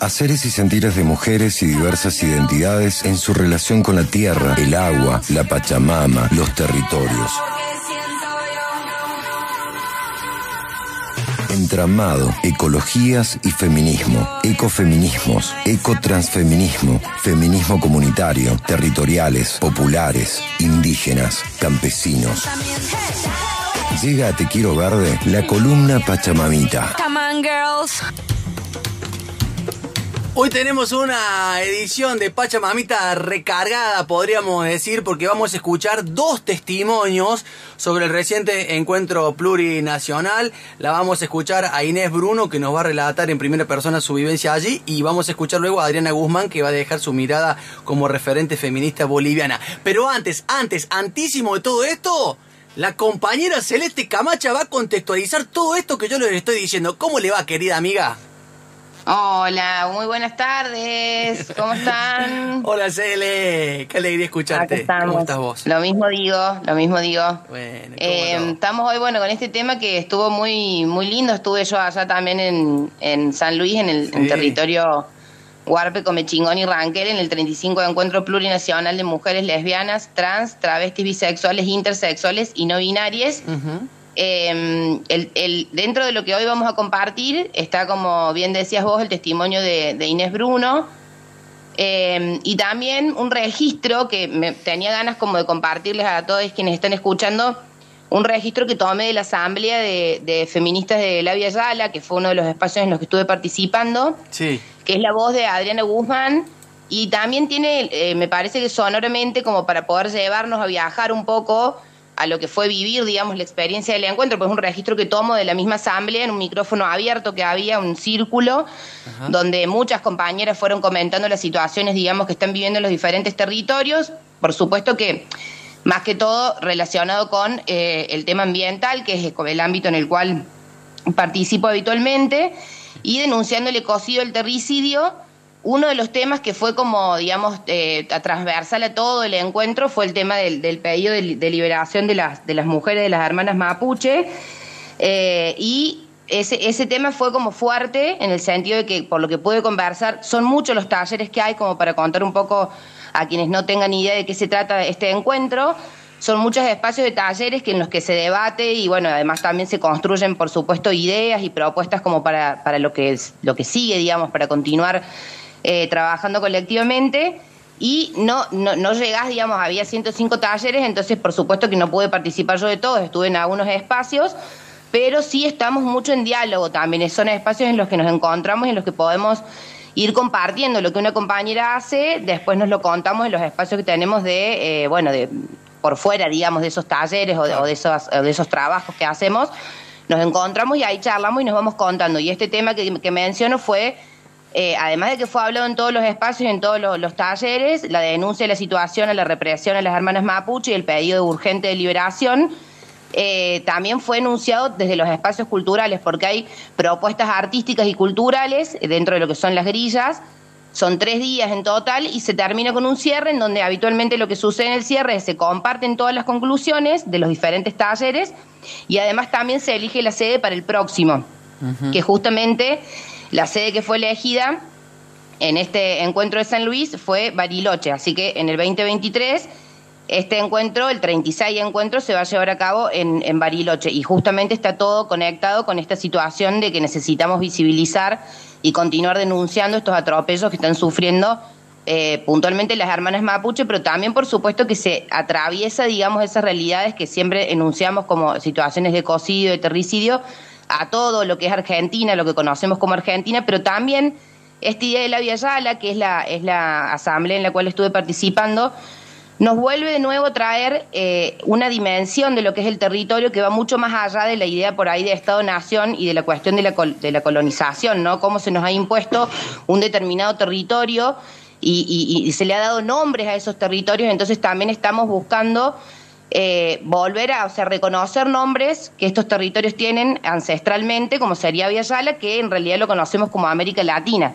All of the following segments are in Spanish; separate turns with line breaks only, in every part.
Haceres y sentires de mujeres y diversas identidades en su relación con la tierra, el agua, la Pachamama, los territorios. Entramado, ecologías y feminismo, ecofeminismos, ecotransfeminismo, feminismo comunitario, territoriales, populares, indígenas, campesinos. Llega a Te Quiero Verde la columna Pachamamita.
Hoy tenemos una edición de Pachamamita recargada, podríamos decir, porque vamos a escuchar dos testimonios sobre el reciente encuentro plurinacional. La vamos a escuchar a Inés Bruno, que nos va a relatar en primera persona su vivencia allí, y vamos a escuchar luego a Adriana Guzmán, que va a dejar su mirada como referente feminista boliviana. Pero antes, antes, antísimo de todo esto, la compañera Celeste Camacha va a contextualizar todo esto que yo les estoy diciendo. ¿Cómo le va, querida amiga?
Hola, muy buenas tardes. ¿Cómo están?
Hola, Cele. Qué alegría escucharte. ¿Cómo estás vos?
Lo mismo digo, lo mismo digo. Bueno, eh, estamos hoy, bueno, con este tema que estuvo muy, muy lindo. Estuve yo allá también en, en San Luis, en el territorio Huarpe, Comechingón y Ranquel, en el 35 Encuentro Plurinacional de Mujeres Lesbianas, Trans, Travestis, Bisexuales, Intersexuales y No Binarias. Em, el, dentro de lo que hoy vamos a compartir está, como bien decías vos, el testimonio de, Inés Bruno em, y también un registro que me, tenía ganas como de compartirles a todos quienes están escuchando, un registro que tomé de la Asamblea de, Feministas de La Via Yala, que fue uno de los espacios en los que estuve participando, que es la voz de Adriana Guzmán. Y también tiene, eh, me parece que sonoramente, como para poder llevarnos a viajar un poco a lo que fue vivir, digamos, la experiencia del encuentro, pues un registro que tomo de la misma asamblea en un micrófono abierto que había, un círculo, donde muchas compañeras fueron comentando las situaciones, digamos, que están viviendo en los diferentes territorios. Por supuesto que, más que todo, relacionado con eh, el tema ambiental, que es el ámbito en el cual participo habitualmente, y denunciando el ecocidio, el terricidio, uno de los temas que fue como, digamos, eh, transversal a todo el encuentro fue el tema del, pedido de, liberación de las, mujeres de las hermanas mapuche. Eh, y ese, ese tema fue como fuerte en el sentido de que, por lo que pude conversar, son muchos los talleres que hay como para contar un poco a quienes no tengan idea de qué se trata este encuentro. Son muchos espacios de talleres que en los que se debate y bueno, además también se construyen, por supuesto, ideas y propuestas como para, para lo, que, lo que sigue, digamos, para continuar eh, trabajando colectivamente y no, no, no llegás, digamos, había 105 talleres, entonces por supuesto que no pude participar yo de todos, estuve en algunos espacios, pero sí estamos mucho en diálogo también, son espacios en los que nos encontramos y en los que podemos ir compartiendo lo que una compañera hace, después nos lo contamos en los espacios que tenemos de, eh, bueno, de por fuera, digamos, de esos talleres o de, esos, de esos trabajos que hacemos, nos encontramos y ahí charlamos y nos vamos contando. Y este tema que menciono fue eh, además de que fue hablado en todos los espacios, en todos los, talleres, la denuncia de la situación a la represión a las hermanas mapuche y el pedido de urgente de liberación, eh, también fue enunciado desde los espacios culturales, porque hay propuestas artísticas y culturales dentro de lo que son las grillas. Son tres días en total y se termina con un cierre en donde habitualmente lo que sucede en el cierre es se comparten todas las conclusiones de los diferentes talleres y además también se elige la sede para el próximo, que justamente la sede que fue elegida en este encuentro de San Luis fue Bariloche, así que en el 2023 este encuentro, el 36 encuentro, se va a llevar a cabo en, Bariloche. Y justamente está todo conectado con esta situación de que necesitamos visibilizar y continuar denunciando estos atropellos que están sufriendo eh, puntualmente las hermanas mapuche, pero también por supuesto que se atraviesa, digamos, esas realidades que siempre enunciamos como situaciones de cocido, de terricidio, a todo lo que es Argentina, lo que conocemos como Argentina, pero también esta idea de la Via Yala, que es la, es la asamblea en la cual estuve participando, nos vuelve de nuevo a traer eh, una dimensión de lo que es el territorio que va mucho más allá de la idea por ahí de Estado-Nación y de la cuestión de la, de la colonización, ¿no? Cómo se nos ha impuesto un determinado territorio y, y se le ha dado nombres a esos territorios, entonces también estamos buscando eh, volver a, o sea, reconocer nombres que estos territorios tienen ancestralmente, como sería Yala, que en realidad lo conocemos como América Latina.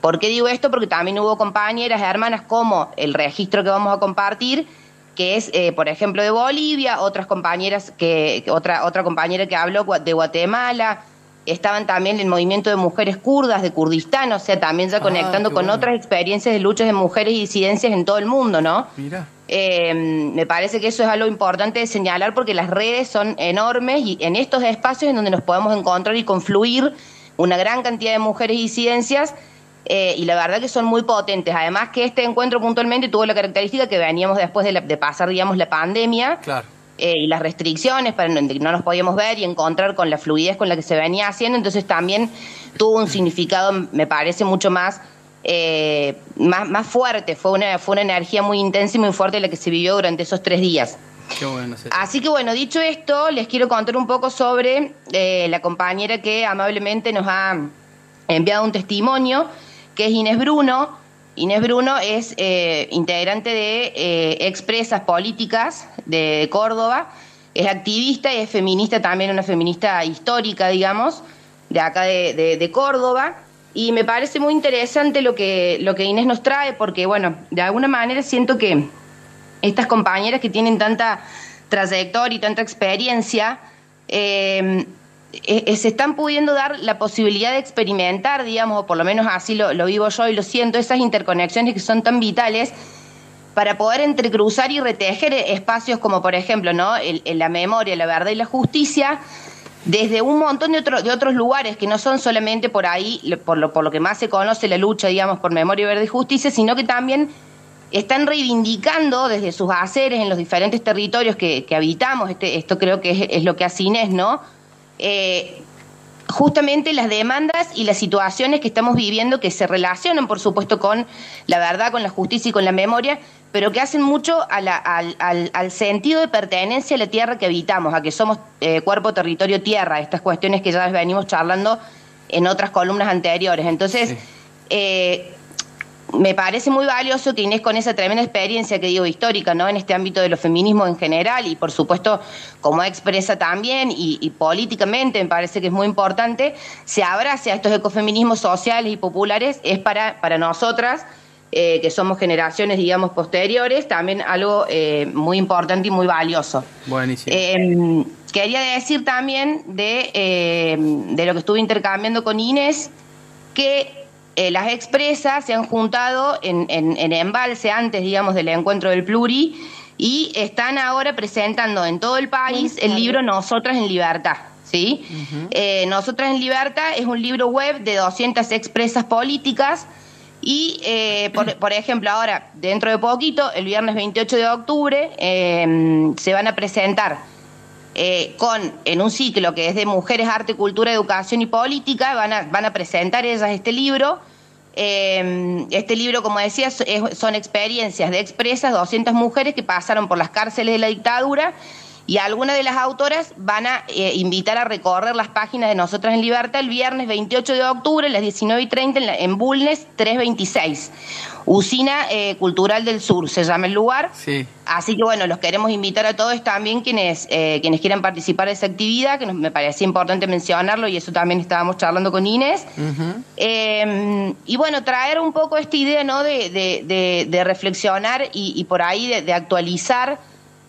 ¿Por qué digo esto? Porque también hubo compañeras, hermanas, como el registro que vamos a compartir, que es, eh, por ejemplo, de Bolivia, otras compañeras que, otra, otra compañera que habló de Guatemala, estaban también el movimiento de mujeres kurdas de Kurdistán, o sea, también ya ah, conectando con otras experiencias de luchas de mujeres y disidencias en todo el mundo, ¿no? Mira. Eh, me parece que eso es algo importante de señalar porque las redes son enormes y en estos espacios en donde nos podemos encontrar y confluir una gran cantidad de mujeres y disidencias eh, y la verdad que son muy potentes. Además que este encuentro puntualmente tuvo la característica que veníamos después de, de pasar, digamos, la pandemia. Claro eh, y las restricciones para no, no nos podíamos ver y encontrar con la fluidez con la que se venía haciendo, entonces también tuvo un significado, me parece, mucho más, eh, más, más fuerte, fue una, fue una energía muy intensa y muy fuerte la que se vivió durante esos tres días. Así que bueno, dicho esto, les quiero contar un poco sobre eh, la compañera que amablemente nos ha enviado un testimonio, que es Inés Bruno. Inés Bruno es eh, integrante de eh, Expresas Políticas de, Córdoba, es activista y es feminista también, una feminista histórica, digamos, de acá de, Córdoba. Y me parece muy interesante lo que, lo que Inés nos trae, porque, bueno, de alguna manera siento que estas compañeras que tienen tanta trayectoria y tanta experiencia, eh, se están pudiendo dar la posibilidad de experimentar, digamos, o por lo menos así lo, vivo yo y lo siento, esas interconexiones que son tan vitales para poder entrecruzar y retejer espacios como, por ejemplo, ¿no? la memoria, la verdad y la justicia, desde un montón de, de otros lugares que no son solamente por ahí, por lo, por lo que más se conoce la lucha, digamos, por memoria, verdad y justicia, sino que también están reivindicando desde sus haceres en los diferentes territorios que, habitamos, este, esto creo que es, es lo que hace Inés, ¿no? Eh, justamente las demandas y las situaciones que estamos viviendo que se relacionan, por supuesto, con la verdad, con la justicia y con la memoria, pero que hacen mucho al, sentido de pertenencia a la tierra que habitamos, a que somos eh, cuerpo, territorio, tierra, estas cuestiones que ya venimos charlando en otras columnas anteriores. Entonces, eh, me parece muy valioso que Inés con esa tremenda experiencia que digo histórica, ¿no? En este ámbito de los feminismos en general y por supuesto como expresa también y, políticamente me parece que es muy importante, se abrace a estos ecofeminismos sociales y populares, es para, para nosotras, eh, que somos generaciones, digamos, posteriores, también algo eh, muy importante y muy valioso. Buenísimo. Em, quería decir también de, eh, de lo que estuve intercambiando con Inés, que eh, las expresas se han juntado en, en, embalse antes, digamos, del encuentro del Pluri y están ahora presentando en todo el país el libro Nosotras en Libertad. ¿sí? Eh, Nosotras en Libertad es un libro web de 200 expresas políticas y, eh, por, ejemplo, ahora, dentro de poquito, el viernes 28 de octubre, se van a presentar con, en un ciclo que es de Mujeres, Arte, Cultura, Educación y Política, van a, van a presentar ellas este libro. Eh, este libro, como decía, son experiencias de expresas, 200 mujeres que pasaron por las cárceles de la dictadura y algunas de las autoras van a eh, invitar a recorrer las páginas de Nosotras en Libertad el viernes 28 de octubre a las 19 y 30 en, en Bulnes 326. Usina eh, Cultural del Sur se llama el lugar. Sí. Así que bueno, los queremos invitar a todos también quienes, eh, quienes quieran participar de esa actividad, que me parecía importante mencionarlo y eso también estábamos charlando con Inés. Em, y bueno, traer un poco esta idea ¿no? de, reflexionar y, por ahí de, actualizar.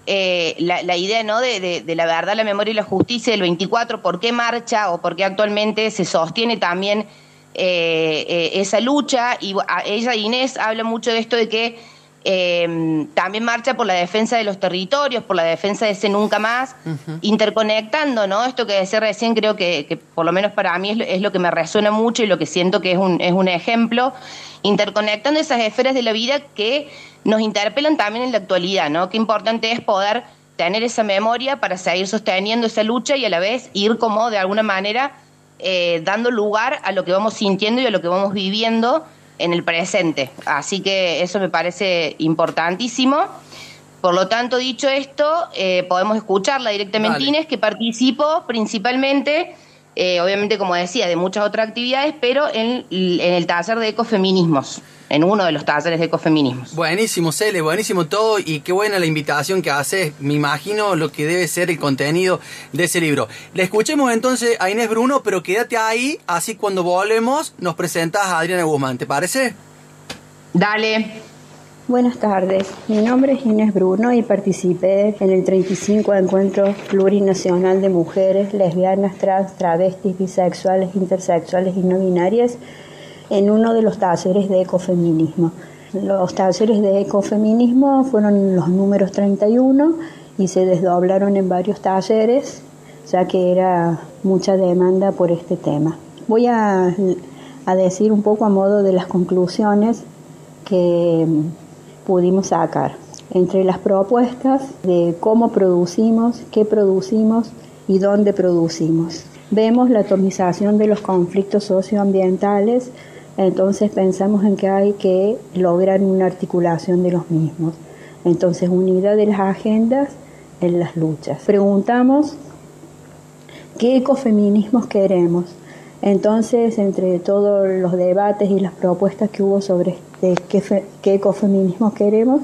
Eh, la, idea ¿no? De, la verdad, la memoria y la justicia del 24, por qué marcha o por qué actualmente se sostiene también eh, eh, esa lucha y ella, Inés, habla mucho de esto de que eh, también marcha por la defensa de los territorios, por la defensa de ese nunca más, interconectando, ¿no? Esto que decía recién creo que, por lo menos para mí es lo, que me resuena mucho y lo que siento que es un, es un ejemplo, interconectando esas esferas de la vida que nos interpelan también en la actualidad, ¿no? Qué importante es poder tener esa memoria para seguir sosteniendo esa lucha y a la vez ir como de alguna manera eh, dando lugar a lo que vamos sintiendo y a lo que vamos viviendo en el presente. Así que eso me parece importantísimo. Por lo tanto, dicho esto, eh, podemos escucharla directamente Inés, que participó principalmente, eh, obviamente como decía, de muchas otras actividades, pero en, en el taller de ecofeminismos en uno de los talleres de ecofeminismos.
Buenísimo, Cele, buenísimo todo y qué buena la invitación que haces. Me imagino lo que debe ser el contenido de ese libro. Le escuchemos entonces a Inés Bruno, pero quédate ahí, así cuando volvemos nos presentas a Adriana Guzmán, ¿te parece?
Dale.
Buenas tardes, mi nombre es Inés Bruno y participé en el 35 Encuentro Plurinacional de Mujeres Lesbianas, Trans, Travestis, Bisexuales, Intersexuales y No Binarias en uno de los talleres de ecofeminismo. Los talleres de ecofeminismo fueron los números 31 y se desdoblaron en varios talleres, ya que era mucha demanda por este tema. Voy a, a decir un poco a modo de las conclusiones que pudimos sacar entre las propuestas de cómo producimos, qué producimos y dónde producimos. Vemos la atomización de los conflictos socioambientales, entonces pensamos en que hay que lograr una articulación de los mismos. Entonces, unidad de las agendas en las luchas. Preguntamos qué ecofeminismos queremos. Entonces, entre todos los debates y las propuestas que hubo sobre de qué, ecofeminismo queremos,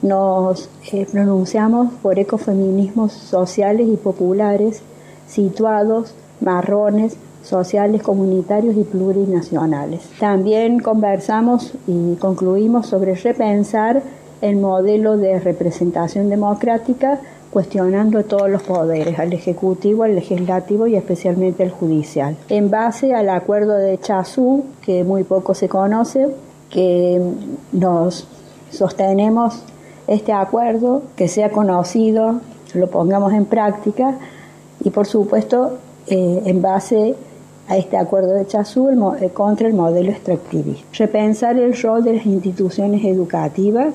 nos eh, pronunciamos por ecofeminismos sociales y populares, situados, marrones, sociales, comunitarios y plurinacionales. También conversamos y concluimos sobre repensar el modelo de representación democrática cuestionando todos los poderes, al Ejecutivo, al Legislativo y especialmente al Judicial. En base al acuerdo de Chazú, que muy poco se conoce, que nos sostenemos este acuerdo, que sea conocido, lo pongamos en práctica y por supuesto eh, en base a este acuerdo de Chazú eh, contra el modelo extractivista. Repensar el rol de las instituciones educativas,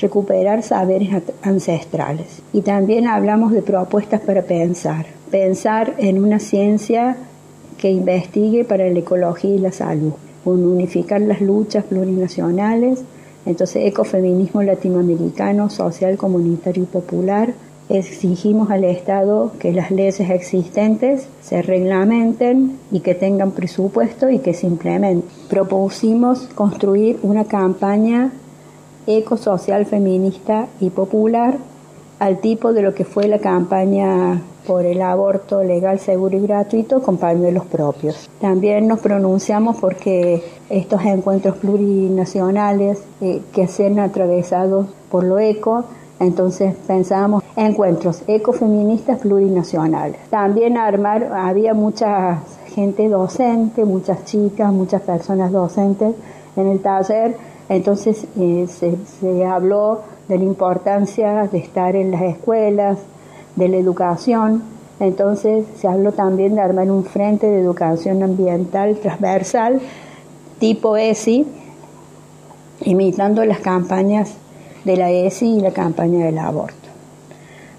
recuperar saberes ancestrales. Y también hablamos de propuestas para pensar. Pensar en una ciencia que investigue para la ecología y la salud unificar las luchas plurinacionales, entonces ecofeminismo latinoamericano, social, comunitario y popular. Exigimos al Estado que las leyes existentes se reglamenten y que tengan presupuesto y que se implementen. Propusimos construir una campaña ecosocial feminista y popular al tipo de lo que fue la campaña por el aborto legal, seguro y gratuito con pañuelos propios. También nos pronunciamos porque estos encuentros plurinacionales eh, que sean atravesados por lo eco, entonces pensábamos encuentros ecofeministas plurinacionales. También armar, había mucha gente docente, muchas chicas, muchas personas docentes en el taller, entonces eh, se, se habló de la importancia de estar en las escuelas, de la educación. Entonces se habló también de armar un frente de educación ambiental transversal tipo ESI, imitando las campañas de la ESI y la campaña del aborto.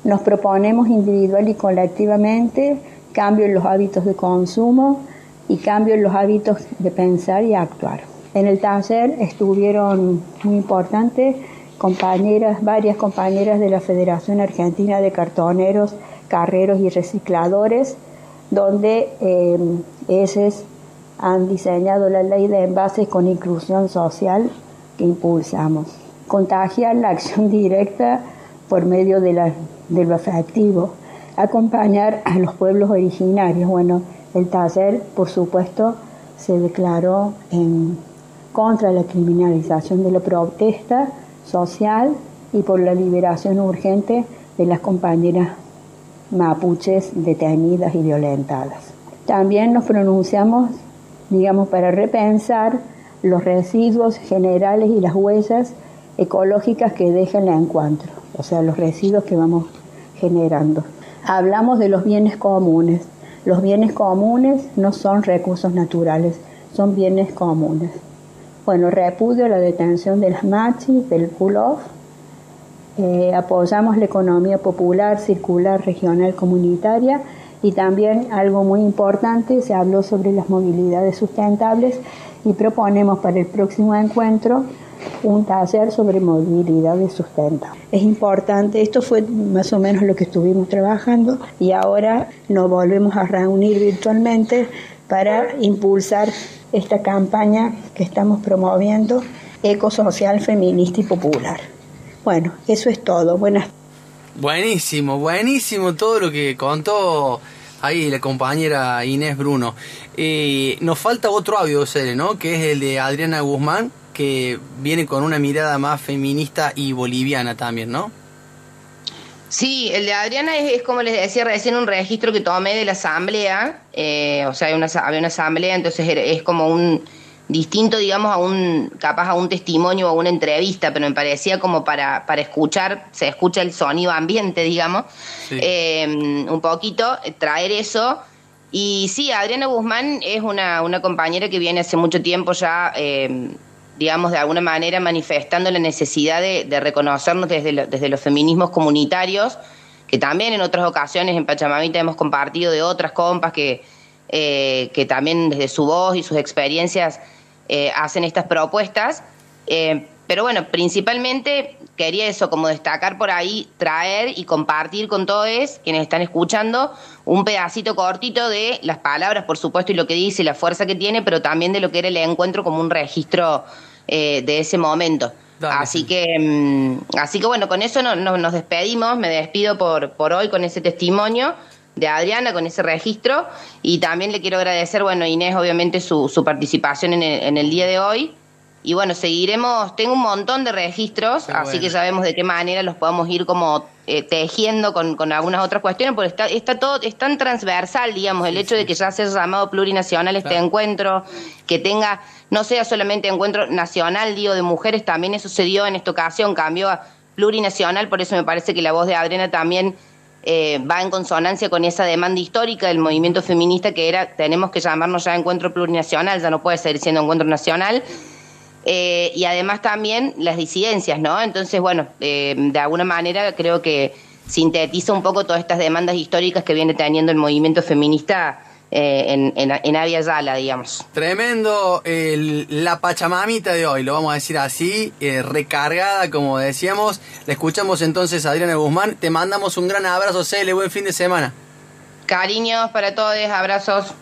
Nos proponemos individual y colectivamente cambio en los hábitos de consumo y cambio en los hábitos de pensar y actuar. En el taller estuvieron muy importantes compañeras, varias compañeras de la Federación Argentina de Cartoneros, Carreros y Recicladores, donde eh, han diseñado la ley de envases con inclusión social que impulsamos. Contagiar la acción directa por medio de, la, afectivo. Acompañar a los pueblos originarios. Bueno, el taller, por supuesto, se declaró en contra la criminalización de la protesta social y por la liberación urgente de las compañeras mapuches detenidas y violentadas. También nos pronunciamos, digamos, para repensar los residuos generales y las huellas ecológicas que deja el encuentro, o sea, los residuos que vamos generando. Hablamos de los bienes comunes. Los bienes comunes no son recursos naturales, son bienes comunes. Bueno, repudio la detención de las machis, del pull-off. Eh, apoyamos la economía popular, circular, regional, comunitaria y también algo muy importante, se habló sobre las movilidades sustentables y proponemos para el próximo encuentro un taller sobre movilidades sustentables. Es importante, esto fue más o menos lo que estuvimos trabajando y ahora nos volvemos a reunir virtualmente para impulsar esta campaña que estamos promoviendo, ecosocial, feminista y popular. Bueno, eso es todo. Buenas.
Buenísimo, buenísimo todo lo que contó ahí la compañera Inés Bruno. Eh, nos falta otro audio, ¿no? Que es el de Adriana Guzmán, que viene con una mirada más feminista y boliviana también, ¿no?
Sí, el de Adriana es, como les decía recién un registro que tomé de la asamblea, eh, o sea, una, había una asamblea, entonces es como un distinto, digamos, a un, capaz a un testimonio o a una entrevista, pero me parecía como para, para escuchar, se escucha el sonido ambiente, digamos, em, un poquito, traer eso. Y sí, Adriana Guzmán es una, una compañera que viene hace mucho tiempo ya, em, digamos, de alguna manera manifestando la necesidad de, reconocernos desde, desde los feminismos comunitarios, que también en otras ocasiones en Pachamamita hemos compartido de otras compas que, eh, que también desde su voz y sus experiencias eh, hacen estas propuestas. Eh, pero bueno, principalmente quería eso, como destacar por ahí, traer y compartir con todos quienes están escuchando un pedacito cortito de las palabras, por supuesto, y lo que dice, la fuerza que tiene, pero también de lo que era el encuentro como un registro eh, de ese momento. Así que, mm, así que bueno, con eso no, nos despedimos, me despido por, por hoy con ese testimonio de Adriana con ese registro y también le quiero agradecer, bueno, Inés, obviamente su, su participación en el, en el, día de hoy. Y bueno, seguiremos, tengo un montón de registros, así que sabemos de qué manera los podemos ir como eh, tejiendo con, con, algunas otras cuestiones, porque está, está todo, es tan transversal, digamos, el hecho de que ya sea llamado plurinacional este encuentro, que tenga, no sea solamente encuentro nacional, digo, de mujeres, también eso se dio en esta ocasión, cambió a plurinacional, por eso me parece que la voz de Adriana también eh, va en consonancia con esa demanda histórica del movimiento feminista que era tenemos que llamarnos ya encuentro plurinacional, ya no puede seguir siendo encuentro nacional. Eh, y además también las disidencias, ¿no? Entonces, bueno, eh, de alguna manera creo que sintetiza un poco todas estas demandas históricas que viene teniendo el movimiento feminista eh, en, en, en Avia Yala, digamos.
Tremendo la Pachamamita de hoy, lo vamos a decir así, eh, recargada, como decíamos. Le escuchamos entonces a Adriana Guzmán. Te mandamos un gran abrazo, Cele, buen fin de semana.
Cariños para todos, abrazos.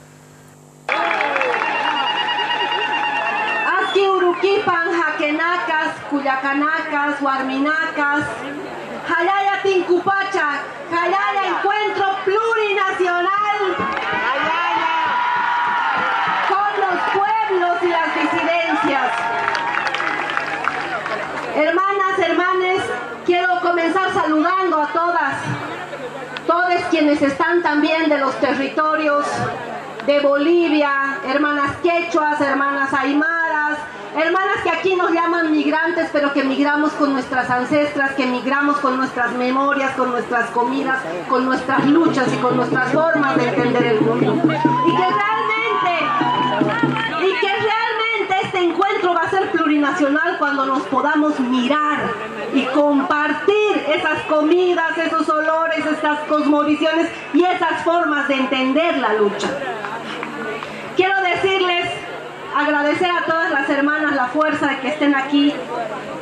Aquí Uruquipan, Jaquenacas, Cuyacanacas, Guarminacas, Jalaya Tincupacha, Jalaya Encuentro Plurinacional. Hermanas, hermanes, quiero comenzar saludando a todas, todos quienes están también de los territorios de Bolivia, hermanas quechuas, hermanas aymaras, hermanas que aquí nos llaman migrantes, pero que migramos con nuestras ancestras, que migramos con nuestras memorias, con nuestras comidas, con nuestras luchas y con nuestras formas de entender el mundo. Y que realmente, y que realmente este encuentro va a ser plurinacional cuando nos podamos mirar y compartir esas comidas, esos olores, estas cosmovisiones y esas formas de entender la lucha. Quiero decirles, agradecer a todas las hermanas la fuerza de que estén aquí.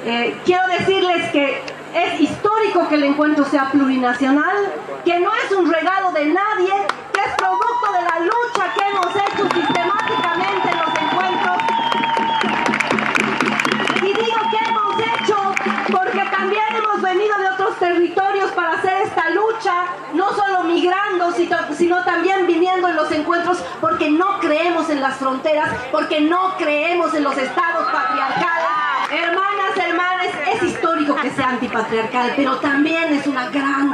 Eh, quiero decirles que es histórico que el encuentro sea plurinacional, que no es un regalo de nadie, que es producto de la lucha que hemos hecho sistemáticamente en los encuentros. Y digo que hemos hecho porque también hemos venido de otros territorios para hacer esta lucha, no solo migrando, sino también viniendo en los encuentros porque no creemos en las fronteras, porque no creemos en los estados patriarcales. Hermanas, hermanas, es histórico que sea antipatriarcal, pero también es una gran...